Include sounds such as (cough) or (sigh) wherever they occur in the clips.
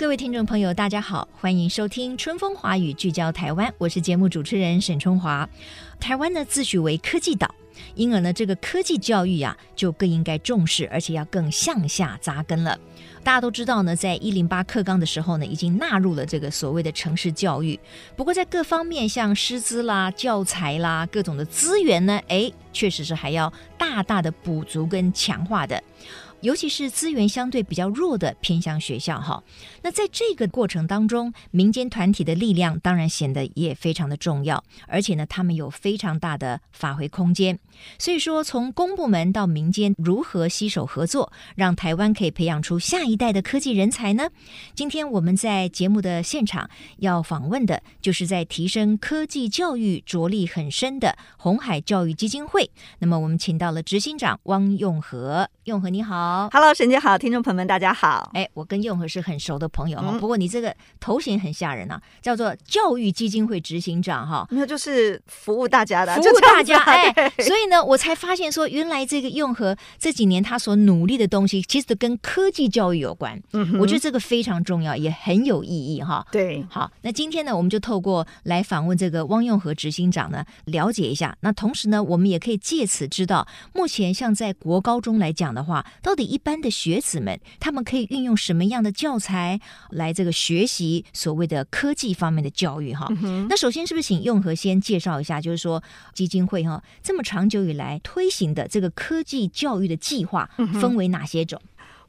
各位听众朋友，大家好，欢迎收听《春风华语》，聚焦台湾。我是节目主持人沈春华。台湾呢，自诩为科技岛。因而呢，这个科技教育呀，就更应该重视，而且要更向下扎根了。大家都知道呢，在一零八课纲的时候呢，已经纳入了这个所谓的城市教育。不过在各方面，像师资啦、教材啦、各种的资源呢，哎，确实是还要大大的补足跟强化的。尤其是资源相对比较弱的偏乡学校哈，那在这个过程当中，民间团体的力量当然显得也非常的重要，而且呢，他们有非常大的发挥空间。所以说，从公部门到民间如何携手合作，让台湾可以培养出下一代的科技人才呢？今天我们在节目的现场要访问的，就是在提升科技教育着力很深的红海教育基金会。那么，我们请到了执行长汪用和，用和你好。，Hello，沈姐好，听众朋友们大家好。哎，我跟用和是很熟的朋友哈，嗯、不过你这个头衔很吓人啊，叫做教育基金会执行长哈，那就是服务大家的，服务大家。哎，所以呢，我才发现说，原来这个用和这几年他所努力的东西，其实都跟科技教育有关。嗯，我觉得这个非常重要，也很有意义哈。对，好，那今天呢，我们就透过来访问这个汪用和执行长呢，了解一下。那同时呢，我们也可以借此知道，目前像在国高中来讲的话，到底一般的学子们，他们可以运用什么样的教材来这个学习所谓的科技方面的教育？哈、嗯，那首先是不是请用和先介绍一下，就是说基金会哈这么长久以来推行的这个科技教育的计划，分为哪些种？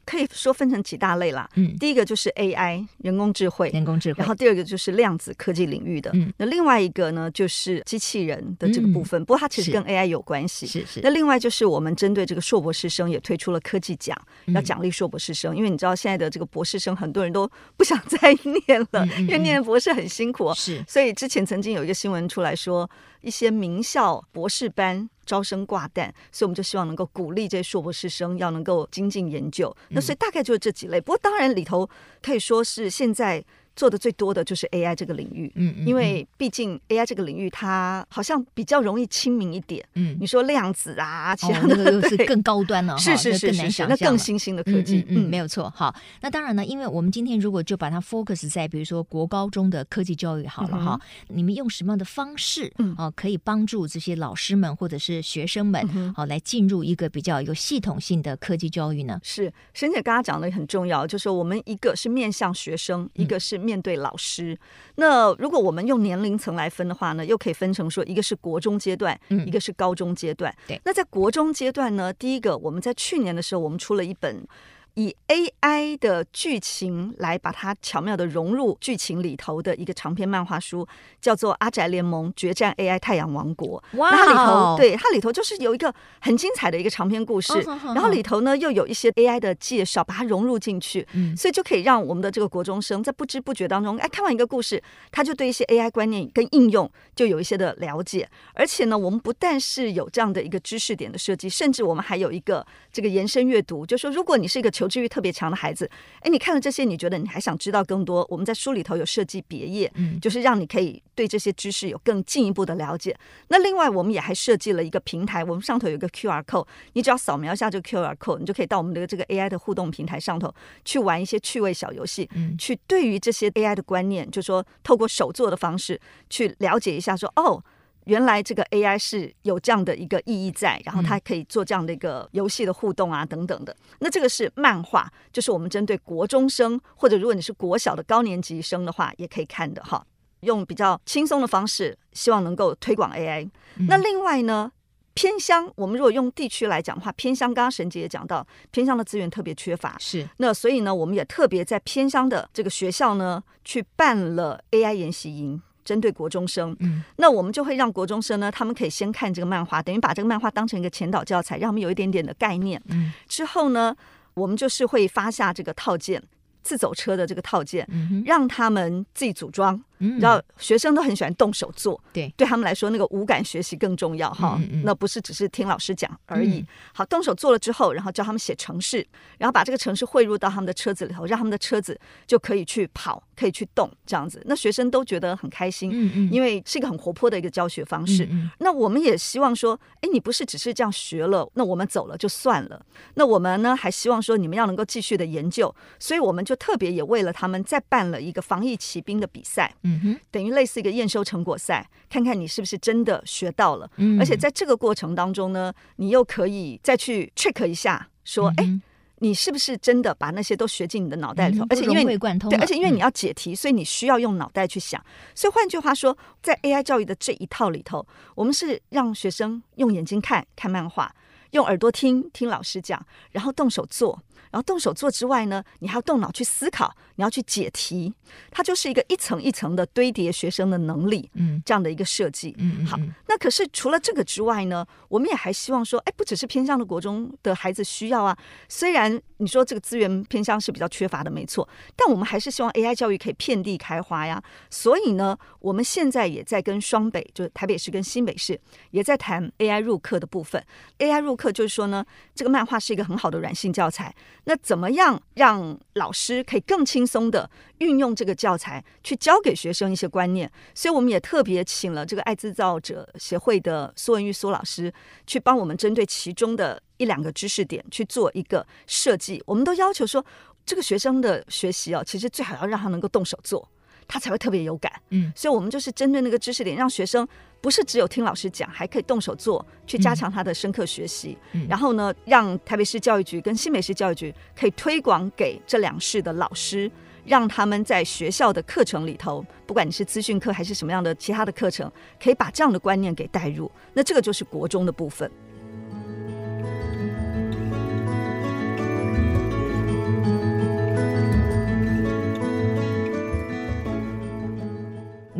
可以说分成几大类啦。嗯，第一个就是 AI 人工智慧，人工智慧。然后第二个就是量子科技领域的。嗯，那另外一个呢，就是机器人的这个部分。嗯、不过它其实跟 AI 有关系。是是。那另外就是我们针对这个硕博士生也推出了科技奖，要奖励硕博士生，嗯、因为你知道现在的这个博士生很多人都不想再念了，因为念博士很辛苦。是。所以之前曾经有一个新闻出来说，一些名校博士班。招生挂蛋，所以我们就希望能够鼓励这些硕博士生要能够精进研究。那所以大概就是这几类，不过当然里头可以说是现在。做的最多的就是 AI 这个领域，嗯，嗯因为毕竟 AI 这个领域它好像比较容易亲民一点，嗯，你说量子啊，其他的都是更高端了，是是是是是，那更新兴的科技，嗯，没有错。好，那当然呢，因为我们今天如果就把它 focus 在比如说国高中的科技教育好了哈，你们用什么样的方式啊，可以帮助这些老师们或者是学生们好来进入一个比较有系统性的科技教育呢？是，沈姐刚刚讲的很重要，就是我们一个是面向学生，一个是。面对老师，那如果我们用年龄层来分的话呢，又可以分成说，一个是国中阶段，嗯一个是高中阶段。对，那在国中阶段呢，第一个我们在去年的时候，我们出了一本。以 AI 的剧情来把它巧妙的融入剧情里头的一个长篇漫画书，叫做《阿宅联盟决战 AI 太阳王国》。哇！它里头对它里头就是有一个很精彩的一个长篇故事，然后里头呢又有一些 AI 的介绍，把它融入进去，所以就可以让我们的这个国中生在不知不觉当中，哎，看完一个故事，他就对一些 AI 观念跟应用就有一些的了解。而且呢，我们不但是有这样的一个知识点的设计，甚至我们还有一个这个延伸阅读，就是说如果你是一个求知欲特别强的孩子，哎，你看了这些，你觉得你还想知道更多？我们在书里头有设计别页，嗯，就是让你可以对这些知识有更进一步的了解。那另外，我们也还设计了一个平台，我们上头有一个 QR code，你只要扫描一下这个 QR code，你就可以到我们的这个 AI 的互动平台上头去玩一些趣味小游戏，嗯，去对于这些 AI 的观念，就是说透过手作的方式去了解一下说，说哦。原来这个 AI 是有这样的一个意义在，然后它可以做这样的一个游戏的互动啊，等等的。那这个是漫画，就是我们针对国中生或者如果你是国小的高年级生的话，也可以看的哈。用比较轻松的方式，希望能够推广 AI。那另外呢，偏乡我们如果用地区来讲的话，偏乡刚刚沈姐也讲到，偏乡的资源特别缺乏，是。那所以呢，我们也特别在偏乡的这个学校呢，去办了 AI 研习营。针对国中生。嗯，那我们就会让国中生呢，他们可以先看这个漫画，等于把这个漫画当成一个前导教材，让他们有一点点的概念。嗯，之后呢，我们就是会发下这个套件，自走车的这个套件，嗯哼，让他们自己组装。嗯，然后学生都很喜欢动手做，对，对他们来说，那个五感学习更重要哈。那不是只是听老师讲而已。嗯、好，动手做了之后，然后教他们写程式，然后把这个程式汇入到他们的车子里头，让他们的车子就可以去跑，可以去动，这样子，那学生都觉得很开心。嗯嗯，因为是一个很活泼的一个教学方式。那我们也希望说，哎，你不是只是这样学了，那我们走了就算了。那我们呢，还希望说你们要能够继续的研究，所以我们就特别也为了他们再办了一个防疫骑兵的比赛。嗯哼，等于类似。一个验收成果赛，看看你是不是真的学到了。嗯，而且在这个过程当中呢，你又可以再去 check 一下，说，哎、嗯，你是不是真的把那些都学进你的脑袋里头？嗯、而且因为对，而且因为你要解题，嗯、所以你需要用脑袋去想。所以换句话说，在 AI 教育的这一套里头，我们是让学生用眼睛看看漫画，用耳朵听听老师讲，然后动手做。然后动手做之外呢，你还要动脑去思考，你要去解题，它就是一个一层一层的堆叠学生的能力，嗯，这样的一个设计，嗯，嗯，好，那可是除了这个之外呢，我们也还希望说，哎，不只是偏向的国中的孩子需要啊，虽然你说这个资源偏向是比较缺乏的，没错，但我们还是希望 AI 教育可以遍地开花呀。所以呢，我们现在也在跟双北，就是台北市跟新北市，也在谈 AI 入课的部分。AI 入课就是说呢，这个漫画是一个很好的软性教材。那怎么样让老师可以更轻松地运用这个教材去教给学生一些观念？所以我们也特别请了这个爱制造者协会的苏文玉苏老师去帮我们针对其中的一两个知识点去做一个设计。我们都要求说，这个学生的学习哦，其实最好要让他能够动手做。他才会特别有感，嗯，所以我们就是针对那个知识点，让学生不是只有听老师讲，还可以动手做，去加强他的深刻学习。嗯，然后呢，让台北市教育局跟新北市教育局可以推广给这两市的老师，让他们在学校的课程里头，不管你是资讯课还是什么样的其他的课程，可以把这样的观念给带入。那这个就是国中的部分。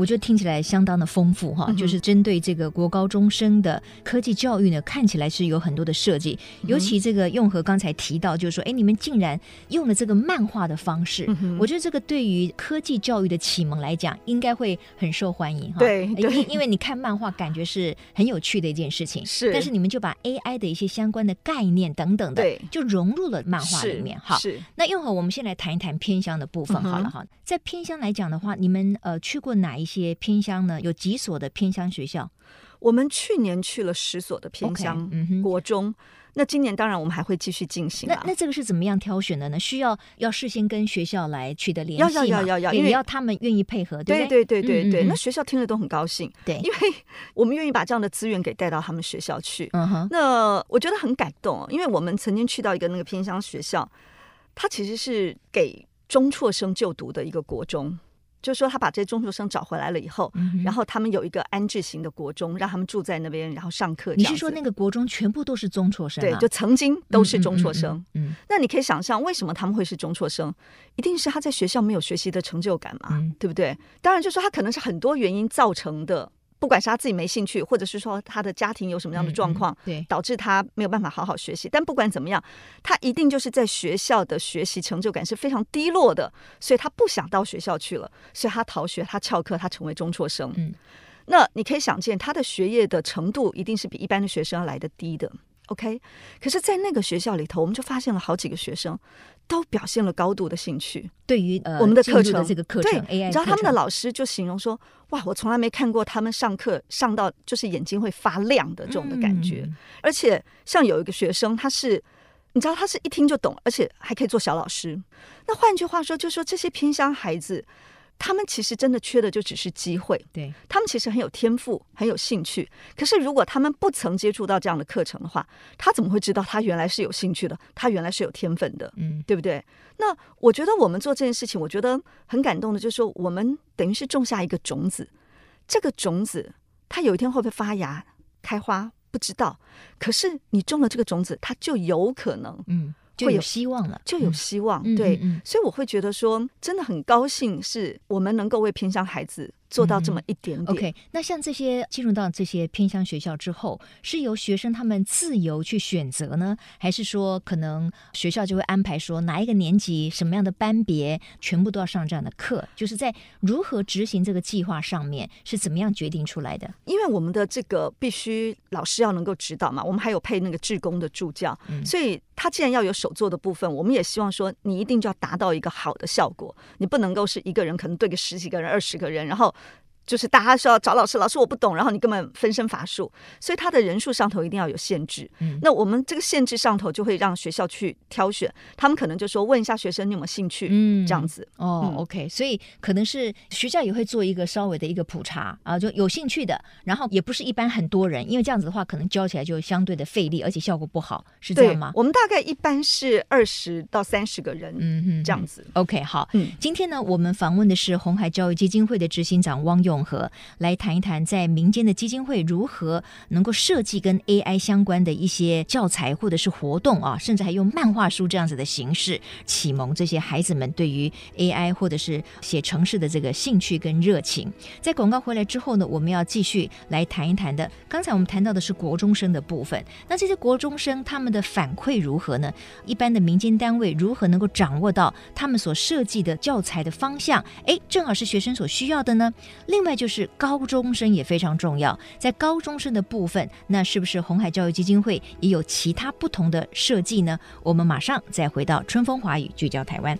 我觉得听起来相当的丰富哈，就是针对这个国高中生的科技教育呢，看起来是有很多的设计。尤其这个用和刚才提到，就是说，哎，你们竟然用了这个漫画的方式，我觉得这个对于科技教育的启蒙来讲，应该会很受欢迎哈。对，因因为你看漫画，感觉是很有趣的一件事情。是，但是你们就把 AI 的一些相关的概念等等的，就融入了漫画里面。好，是。那用和我们先来谈一谈偏乡的部分好了哈。在偏乡来讲的话，你们呃去过哪一些？些偏乡呢，有几所的偏乡学校。我们去年去了十所的偏乡国中，okay, 嗯、那今年当然我们还会继续进行。那那这个是怎么样挑选的呢？需要要事先跟学校来取得联系吗？要要要要要，因为要他们愿意配合，对对对对对对。嗯嗯嗯，那学校听了都很高兴，对，因为我们愿意把这样的资源给带到他们学校去。嗯哼，那我觉得很感动，因为我们曾经去到一个那个偏乡学校，它其实是给中辍生就读的一个国中。就是说，他把这些中学生找回来了以后，嗯，然后他们有一个安置型的国中，让他们住在那边，然后上课。你是说那个国中全部都是中辍生？啊？对，就曾经都是中辍生。嗯，嗯，嗯，嗯，那你可以想象，为什么他们会是中辍生？一定是他在学校没有学习的成就感嘛，嗯，对不对？当然，就是说他可能是很多原因造成的。不管是他自己没兴趣，或者是说他的家庭有什么样的状况，嗯嗯、对，导致他没有办法好好学习。但不管怎么样，他一定就是在学校的学习成就感是非常低落的，所以他不想到学校去了，所以他逃学，他翘课，他成为中辍生。嗯，那你可以想见，他的学业的程度一定是比一般的学生要来的低的。OK，可是，在那个学校里头，我们就发现了好几个学生都表现了高度的兴趣。对于呃我们的课程，这个课程对你知道他们的老师就形容说：“哇，我从来没看过他们上课上到就是眼睛会发亮的这种的感觉。嗯”而且，像有一个学生，他是你知道，他是一听就懂，而且还可以做小老师。那换句话说，就是说这些偏乡孩子。他们其实真的缺的就只是机会，对，他们其实很有天赋，很有兴趣。可是如果他们不曾接触到这样的课程的话，他怎么会知道他原来是有兴趣的？他原来是有天分的，嗯，对不对？那我觉得我们做这件事情，我觉得很感动的，就是说我们等于是种下一个种子，这个种子它有一天会不会发芽开花，不知道。可是你种了这个种子，它就有可能，嗯。就有希望了，就有希望。嗯、对、嗯嗯嗯，所以我会觉得说，真的很高兴，是我们能够为偏乡孩子做到这么一点点。嗯、OK，那像这些进入到这些偏乡学校之后，是由学生他们自由去选择呢，还是说可能学校就会安排说哪一个年级什么样的班别全部都要上这样的课？就是在如何执行这个计划上面是怎么样决定出来的？因为我们的这个必须老师要能够指导嘛，我们还有配那个志工的助教，嗯、所以他既然要有手做的部分，我们也希望说你一定就要达到一个好的效果，你不能够是一个人可能对个十几个人、二十个人，然后。就是大家说要找老师，老师我不懂，然后你根本分身乏术，所以他的人数上头一定要有限制。嗯，那我们这个限制上头就会让学校去挑选，他们可能就说问一下学生你有没有兴趣，嗯，这样子。哦，嗯，OK，所以可能是学校也会做一个稍微的一个普查啊，就有兴趣的，然后也不是一般很多人，因为这样子的话可能教起来就相对的费力，而且效果不好，是这样吗？我们大概一般是二十到三十个人，嗯哼，这样子。OK，好，嗯，今天呢，我们访问的是红海教育基金会的执行长汪用和来谈一谈，在民间的基金会如何能够设计跟 AI 相关的一些教材或者是活动啊，甚至还用漫画书这样子的形式启蒙这些孩子们对于 AI 或者是写城市的这个兴趣跟热情。在广告回来之后呢，我们要继续来谈一谈的。刚才我们谈到的是国中生的部分，那这些国中生他们的反馈如何呢？一般的民间单位如何能够掌握到他们所设计的教材的方向？哎，正好是学生所需要的呢。另另外就是。高中生也非常重要，在高中生的部分，那是不是红海教育基金会也有其他不同的设计呢？我们马上再回到春风华语，聚焦台湾。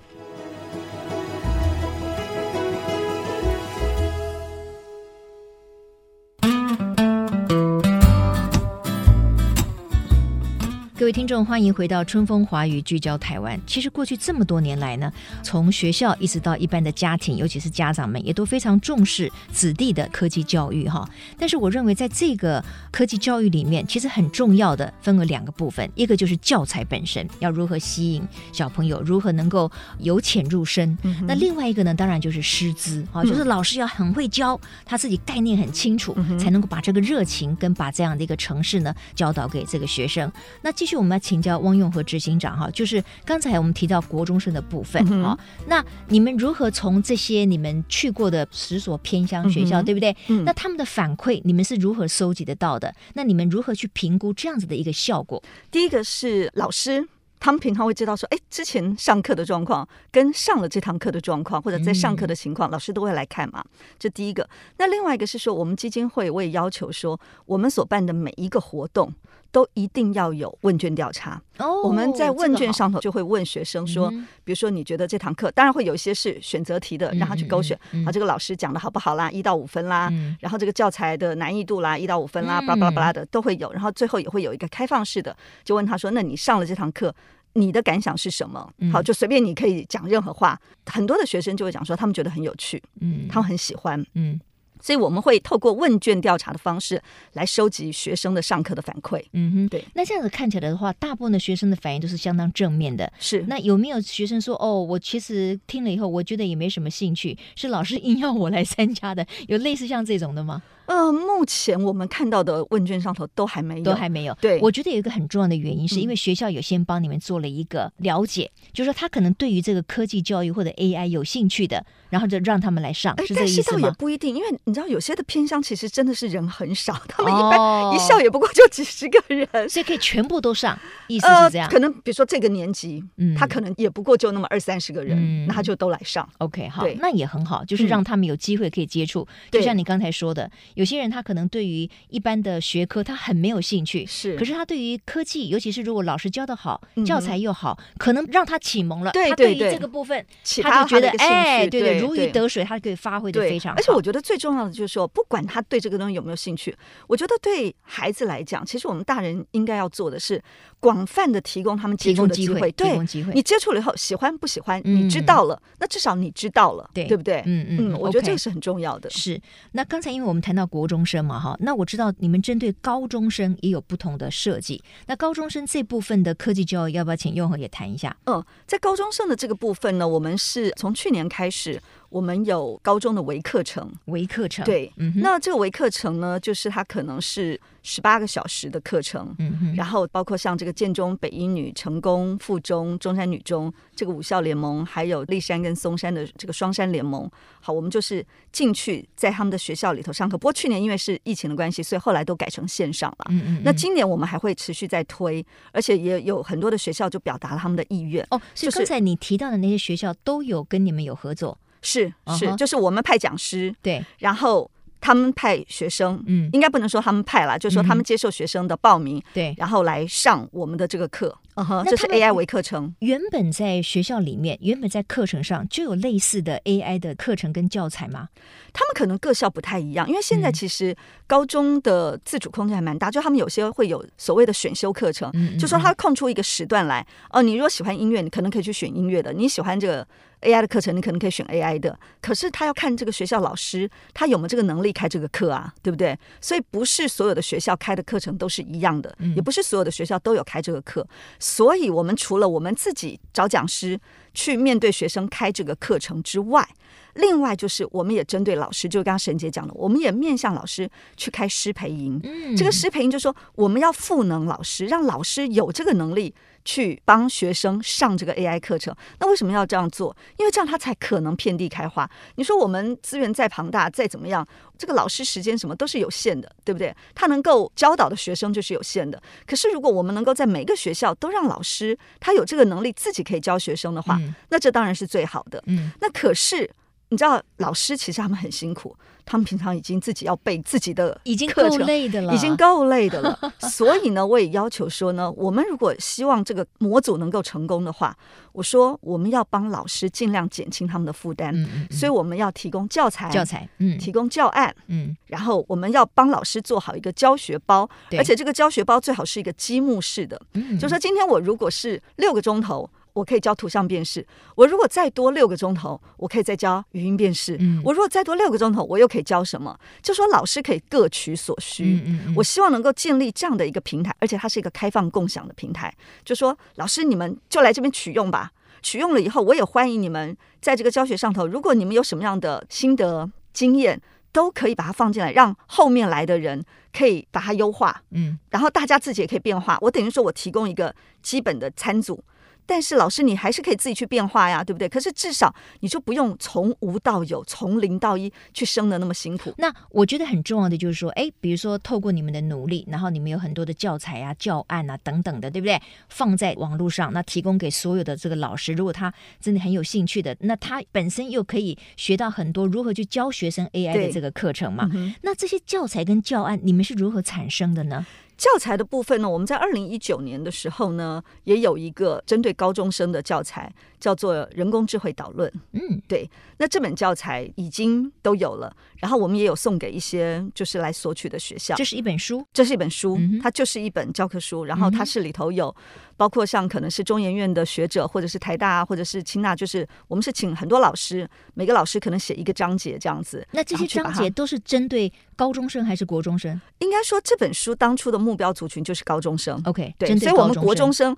各位听众，欢迎回到春风华语聚焦台湾。其实过去这么多年来呢，从学校一直到一般的家庭，尤其是家长们，也都非常重视子弟的科技教育哈。但是我认为，在这个科技教育里面，其实很重要的分为两个部分，一个就是教材本身要如何吸引小朋友，如何能够由浅入深。嗯、那另外一个呢，当然就是师资啊，就是老师要很会教，他自己概念很清楚，嗯、才能够把这个热情跟把这样的一个城市呢教导给这个学生。那继续。我们要请教汪用和执行长哈，就是刚才我们提到国中生的部分哈，嗯、那你们如何从这些你们去过的十所偏乡学校，嗯、对不对？嗯、那他们的反馈你们是如何收集得到的？那你们如何去评估这样子的一个效果？第一个是老师，他们平常会知道说，哎，之前上课的状况跟上了这堂课的状况，或者在上课的情况，嗯、老师都会来看嘛。这第一个。那另外一个是说，我们基金会我也要求说，我们所办的每一个活动。都一定要有问卷调查。哦，我们在问卷上头就会问学生说，比如说你觉得这堂课，当然会有一些是选择题的，让他去勾选啊，这个老师讲的好不好啦，一到五分啦，然后这个教材的难易度啦，一到五分啦，巴拉巴拉巴拉的都会有，然后最后也会有一个开放式的，就问他说，那你上了这堂课，你的感想是什么？好，就随便你可以讲任何话，很多的学生就会讲说，他们觉得很有趣，嗯，他们很喜欢，嗯。所以我们会透过问卷调查的方式来收集学生的上课的反馈。嗯哼，对。那这样子看起来的话，大部分的学生的反应都是相当正面的。是。那有没有学生说：“哦，我其实听了以后，我觉得也没什么兴趣，是老师硬要我来参加的？”有类似像这种的吗？呃，目前我们看到的问卷上头都还没有，都还没有。对，我觉得有一个很重要的原因，是因为学校有先帮你们做了一个了解，嗯、就是说他可能对于这个科技教育或者 AI 有兴趣的，然后就让他们来上，是这个意思吗？但是倒也不一定，因为你知道有些的偏乡其实真的是人很少，他们一般一校也不过就几十个人，哦、所以可以全部都上，意思是这样。呃、可能比如说这个年级，嗯，他可能也不过就那么二三十个人，嗯、那他就都来上。OK，好，对那也很好，就是让他们有机会可以接触。嗯、就像你刚才说的，有些人他可能。对于一般的学科，他很没有兴趣。是，可是他对于科技，尤其是如果老师教的好，教材又好，可能让他启蒙了。对对对，这个部分，他就觉得哎，对对，如鱼得水，他可以发挥的非常好。而且我觉得最重要的就是说，不管他对这个东西有没有兴趣，我觉得对孩子来讲，其实我们大人应该要做的是广泛的提供他们接触的机会。提供机会，你接触了以后，喜欢不喜欢，你知道了，那至少你知道了，对对不对？嗯嗯，我觉得这个是很重要的。是。那刚才因为我们谈到国中生嘛。哈，那我知道你们针对高中生也有不同的设计。那高中生这部分的科技教育，要不要请用和也谈一下？嗯，在高中生的这个部分呢，我们是从去年开始。我们有高中的微课程，微课程对，嗯、那这个微课程呢，就是它可能是十八个小时的课程，嗯，然后包括像这个建中、北一女、成功、附中、中山女中这个五校联盟，还有立山跟松山的这个双山联盟。好，我们就是进去在他们的学校里头上课。不过去年因为是疫情的关系，所以后来都改成线上了。嗯嗯，嗯。那今年我们还会持续在推，而且也有很多的学校就表达了他们的意愿。哦，所以刚才你提到的那些学校都有跟你们有合作。是是，uh. 就是我们派讲师，对，然后他们派学生，嗯，应该不能说他们派啦，就是说他们接受学生的报名，对、嗯，然后来上我们的这个课，嗯哼，这是 AI 为课程。原本在学校里面，原本在课程上就有类似的 AI 的课程跟教材吗？他们可能各校不太一样，因为现在其实高中的自主空间还蛮大，嗯、就他们有些会有所谓的选修课程，嗯嗯嗯。就说他空出一个时段来，哦，你如果喜欢音乐，你可能可以去选音乐的；你喜欢这个 AI 的课程，你可能可以选 AI 的。可是他要看这个学校老师他有没有这个能力开这个课啊，对不对？所以不是所有的学校开的课程都是一样的，也不是所有的学校都有开这个课。所以我们除了我们自己找讲师去面对学生开这个课程之外，另外就是，我们也针对老师，就刚刚沈姐讲的，我们也面向老师去开师培营。嗯，这个师培营就是说，我们要赋能老师，让老师有这个能力去帮学生上这个 AI 课程。那为什么要这样做？因为这样他才可能遍地开花。你说我们资源再庞大，再怎么样，这个老师时间什么都是有限的，对不对？他能够教导的学生就是有限的。可是如果我们能够在每个学校都让老师他有这个能力，自己可以教学生的话，那这当然是最好的。嗯，那可是。你知道老师其实他们很辛苦，他们平常已经自己要背自己的课程，已经够累的了，已经够累的了。(laughs) 所以呢，我也要求说呢，我们如果希望这个模组能够成功的话，我说我们要帮老师尽量减轻他们的负担。嗯嗯嗯，所以我们要提供教材，教材，嗯，提供教案，嗯，然后我们要帮老师做好一个教学包，而且这个教学包最好是一个积木式的，嗯，就说今天我如果是六个钟头。我可以教图像辨识，我如果再多六个钟头，我可以再教语音辨识。嗯，我如果再多六个钟头，我又可以教什么？就说老师可以各取所需。嗯嗯嗯，我希望能够建立这样的一个平台，而且它是一个开放共享的平台。就说老师你们就来这边取用吧，取用了以后，我也欢迎你们在这个教学上头，如果你们有什么样的心得经验，都可以把它放进来，让后面来的人可以把它优化。嗯，然后大家自己也可以变化。我等于说我提供一个基本的餐组。但是老师，你还是可以自己去变化呀，对不对？可是至少你就不用从无到有，从零到一去生的那么辛苦。那我觉得很重要的就是说，哎，比如说透过你们的努力，然后你们有很多的教材啊、教案啊等等的，对不对？放在网络上，那提供给所有的这个老师，如果他真的很有兴趣的，那他本身又可以学到很多如何去教学生 AI 的这个课程嘛。那这些教材跟教案，你们是如何产生的呢？教材的部分呢，我们在二零一九年的时候呢，也有一个针对高中生的教材，叫做《人工智慧导论》。嗯，对。那这本教材已经都有了，然后我们也有送给一些就是来索取的学校。这是一本书，这是一本书，嗯、它就是一本教科书。然后它是里头有包括像可能是中研院的学者，或者是台大，或者是清大，就是我们是请很多老师，每个老师可能写一个章节这样子。那这些章节都是针对高中生还是国中生？应该说这本书当初的目标族群就是高中生。OK，对，所以我们国中生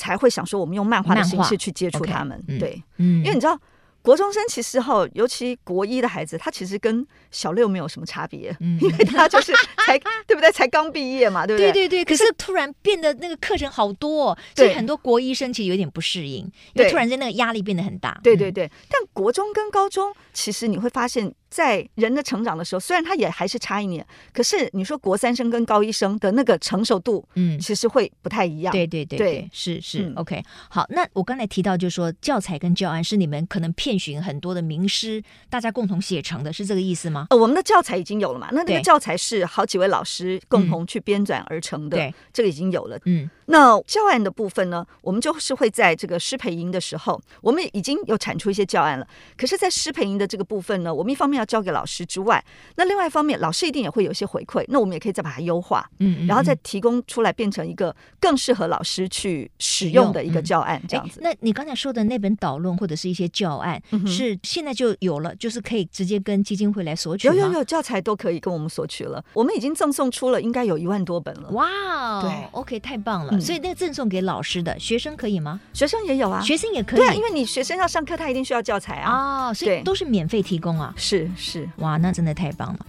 才会想说，我们用漫画的形式去接触他们。Okay, 对，嗯，因为你知道。国中生其实哈，尤其国一的孩子，他其实跟小六没有什么差别，嗯，(laughs) 因为他就是才 (laughs) 对不对？才刚毕业嘛，对不对？对对对。可是突然变得那个课程好多，所以很多国医生其实有点不适应，因为突然间那个压力变得很大。对对对。但国中跟高中，其实你会发现。在人的成长的时候，虽然他也还是差一年，可是你说国三生跟高一生的那个成熟度，嗯，其实会不太一样。对对对对，是是、嗯、OK。好，那我刚才提到就是说教材跟教案是你们可能遍寻很多的名师，大家共同写成的，是这个意思吗？呃，我们的教材已经有了嘛？那那个教材是好几位老师共同去编纂而成的，对、嗯，这个已经有了。嗯，那教案的部分呢，我们就是会在这个师培营的时候，我们已经有产出一些教案了。可是，在师培营的这个部分呢，我们一方面要交给老师之外，那另外一方面，老师一定也会有一些回馈，那我们也可以再把它优化，嗯，然后再提供出来，变成一个更适合老师去使用的一个教案，这样子。那你刚才说的那本导论或者是一些教案，是现在就有了，就是可以直接跟基金会来索取吗？有有有，教材都可以跟我们索取了，我们已经赠送出了，应该有一万多本了。哇，对，OK，太棒了。所以那个赠送给老师的学生可以吗？学生也有啊，学生也可以。对啊，因为你学生要上课，他一定需要教材啊。哦，所以都是免费提供啊。是是，哇，那真的太棒了。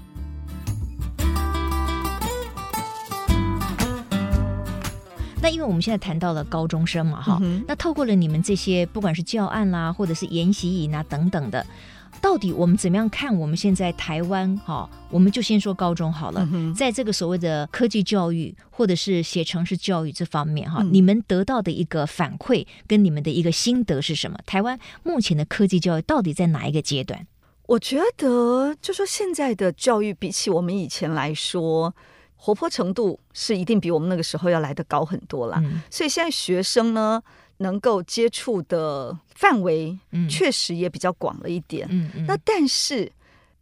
那因为我们现在谈到了高中生嘛，哈、嗯，那透过了你们这些不管是教案啦，或者是研习营啊等等的，到底我们怎么样看我们现在台湾哈？我们就先说高中好了，嗯、在这个所谓的科技教育或者是写城市教育这方面哈，嗯、你们得到的一个反馈跟你们的一个心得是什么？台湾目前的科技教育到底在哪一个阶段？我觉得，就说现在的教育比起我们以前来说。活泼程度是一定比我们那个时候要来的高很多了，嗯、所以现在学生呢，能够接触的范围确实也比较广了一点。嗯嗯嗯、那但是。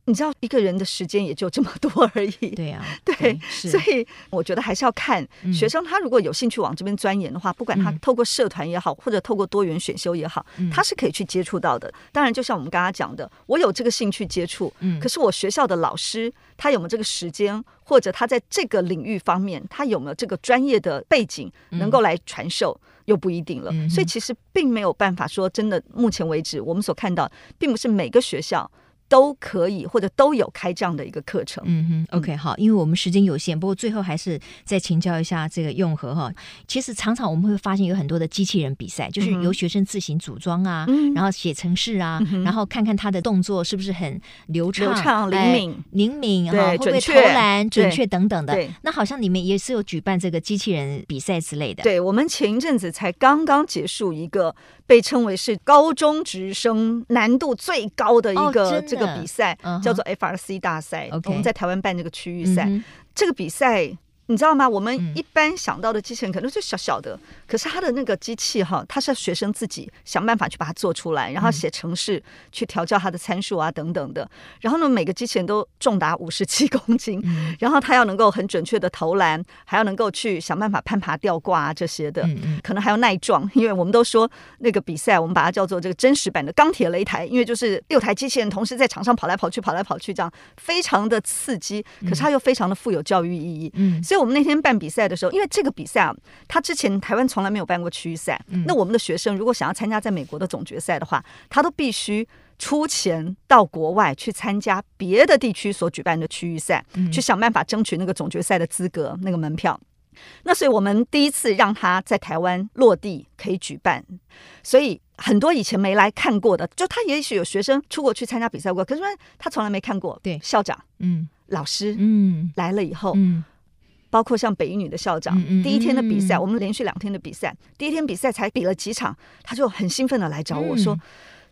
你知道一个人的时间也就这么多而已，(laughs) 对 (laughs) 呀，对，对所以我觉得还是要看学生他如果有兴趣往这边钻研的话，嗯、不管他透过社团也好，或者透过多元选修也好，嗯、他是可以去接触到的。当然，就像我们刚刚讲的，我有这个兴趣接触，嗯，可是我学校的老师他有没有这个时间，或者他在这个领域方面他有没有这个专业的背景能够来传授，嗯、又不一定了。嗯、所以其实并没有办法说真的，目前为止我们所看到，并不是每个学校。都可以，或者都有开这样的一个课程。嗯哼，OK，好，因为我们时间有限，不过最后还是再请教一下这个用和哈。其实常常我们会发现有很多的机器人比赛，就是由学生自行组装啊，嗯、然后写程式啊，嗯、然后看看他的动作是不是很流畅、流畅、灵敏、灵敏哈，会不会投篮准确等等的。对那好像你们也是有举办这个机器人比赛之类的。对，我们前一阵子才刚刚结束一个被称为是高中直升难度最高的一个、哦、这个。个比赛叫做 FRC 大赛，我们在台湾办这个区域赛，这个比赛。你知道吗？我们一般想到的机器人可能就小小的，可是它的那个机器哈，它是要学生自己想办法去把它做出来，然后写程式去调教它的参数啊等等的。然后呢，每个机器人都重达五十七公斤，然后它要能够很准确的投篮，还要能够去想办法攀爬吊挂啊这些的，可能还要耐撞，因为我们都说那个比赛，我们把它叫做这个真实版的钢铁擂台，因为就是六台机器人同时在场上跑来跑去，跑来跑去，这样非常的刺激，可是它又非常的富有教育意义，嗯，所以。我们那天办比赛的时候，因为这个比赛啊，他之前台湾从来没有办过区域赛。嗯、那我们的学生如果想要参加在美国的总决赛的话，他都必须出钱到国外去参加别的地区所举办的区域赛，嗯、去想办法争取那个总决赛的资格、那个门票。那所以我们第一次让他在台湾落地可以举办，所以很多以前没来看过的，就他也许有学生出国去参加比赛过，可是他从来没看过。对，校长，嗯，老师，嗯，来了以后，嗯。包括像北一女的校长，嗯嗯、第一天的比赛，我们连续两天的比赛，第一天比赛才比了几场，他就很兴奋的来找我说：“嗯、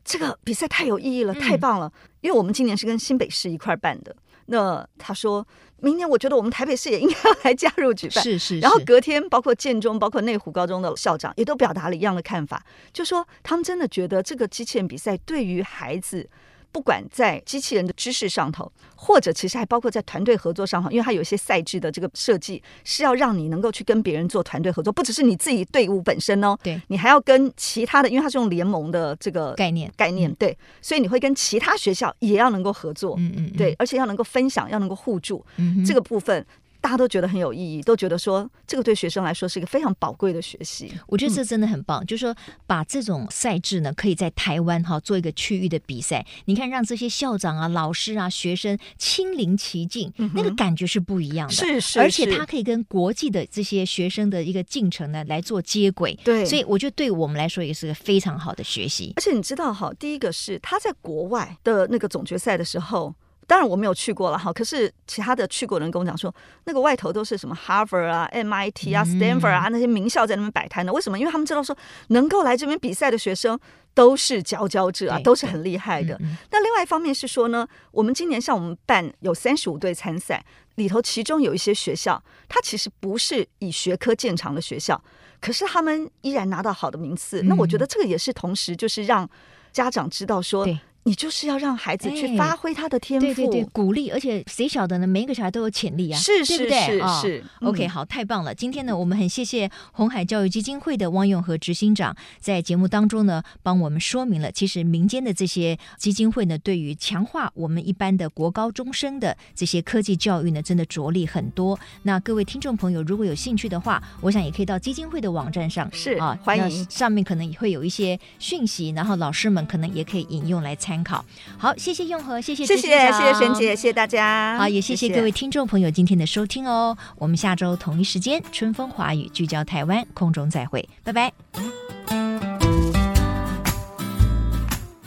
这个比赛太有意义了，太棒了！嗯、因为我们今年是跟新北市一块办的。那他说明年我觉得我们台北市也应该要来加入举办。是是是。然后隔天，包括建中、包括内湖高中的校长也都表达了一样的看法，就说他们真的觉得这个机器人比赛对于孩子。不管在机器人的知识上头，或者其实还包括在团队合作上头，因为它有一些赛制的这个设计是要让你能够去跟别人做团队合作，不只是你自己队伍本身哦，对，你还要跟其他的，因为它是用联盟的这个概念概念，对，所以你会跟其他学校也要能够合作，嗯嗯，对，而且要能够分享，要能够互助，嗯，这个部分。大家都觉得很有意义，都觉得说这个对学生来说是一个非常宝贵的学习。我觉得这真的很棒，嗯、就是说把这种赛制呢，可以在台湾哈做一个区域的比赛。你看，让这些校长啊、老师啊、学生亲临其境，嗯、那个感觉是不一样的。是是是，而且它可以跟国际的这些学生的一个进程呢来做接轨。对，所以我觉得对我们来说也是个非常好的学习。而且你知道哈，第一个是他在国外的那个总决赛的时候。当然我没有去过了哈，可是其他的去过的人跟我讲说，那个外头都是什么 Harvard 啊、MIT 啊、Stanford 啊那些名校在那边摆摊的。为什么？因为他们知道说，能够来这边比赛的学生都是佼佼者啊，都是很厉害的。那另外一方面是说呢，我们今年像我们办有三十五队参赛，里头其中有一些学校，它其实不是以学科见长的学校，可是他们依然拿到好的名次。那我觉得这个也是同时就是让家长知道说。你就是要让孩子去发挥他的天赋，对对对，鼓励，而且谁晓得呢？每一个小孩都有潜力啊，是？是是哦是。OK，好，太棒了！今天呢，我们很谢谢红海教育基金会的汪永和执行长在节目当中呢，帮我们说明了，其实民间的这些基金会呢，对于强化我们一般的国高中生的这些科技教育呢，真的着力很多。那各位听众朋友，如果有兴趣的话，我想也可以到基金会的网站上，是啊，欢迎。上面可能也会有一些讯息，然后老师们可能也可以引用来参考。好，谢谢用和，谢谢，谢谢，谢谢沈姐，谢谢大家。好，也谢谢各位听众朋友今天的收听哦。我们下周同一时间，春风华语聚焦台湾，空中再会，拜拜。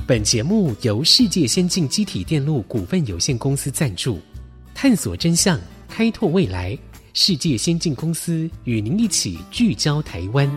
本节目由世界先进机体电路股份有限公司赞助，探索真相，开拓未来。世界先进公司与您一起聚焦台湾。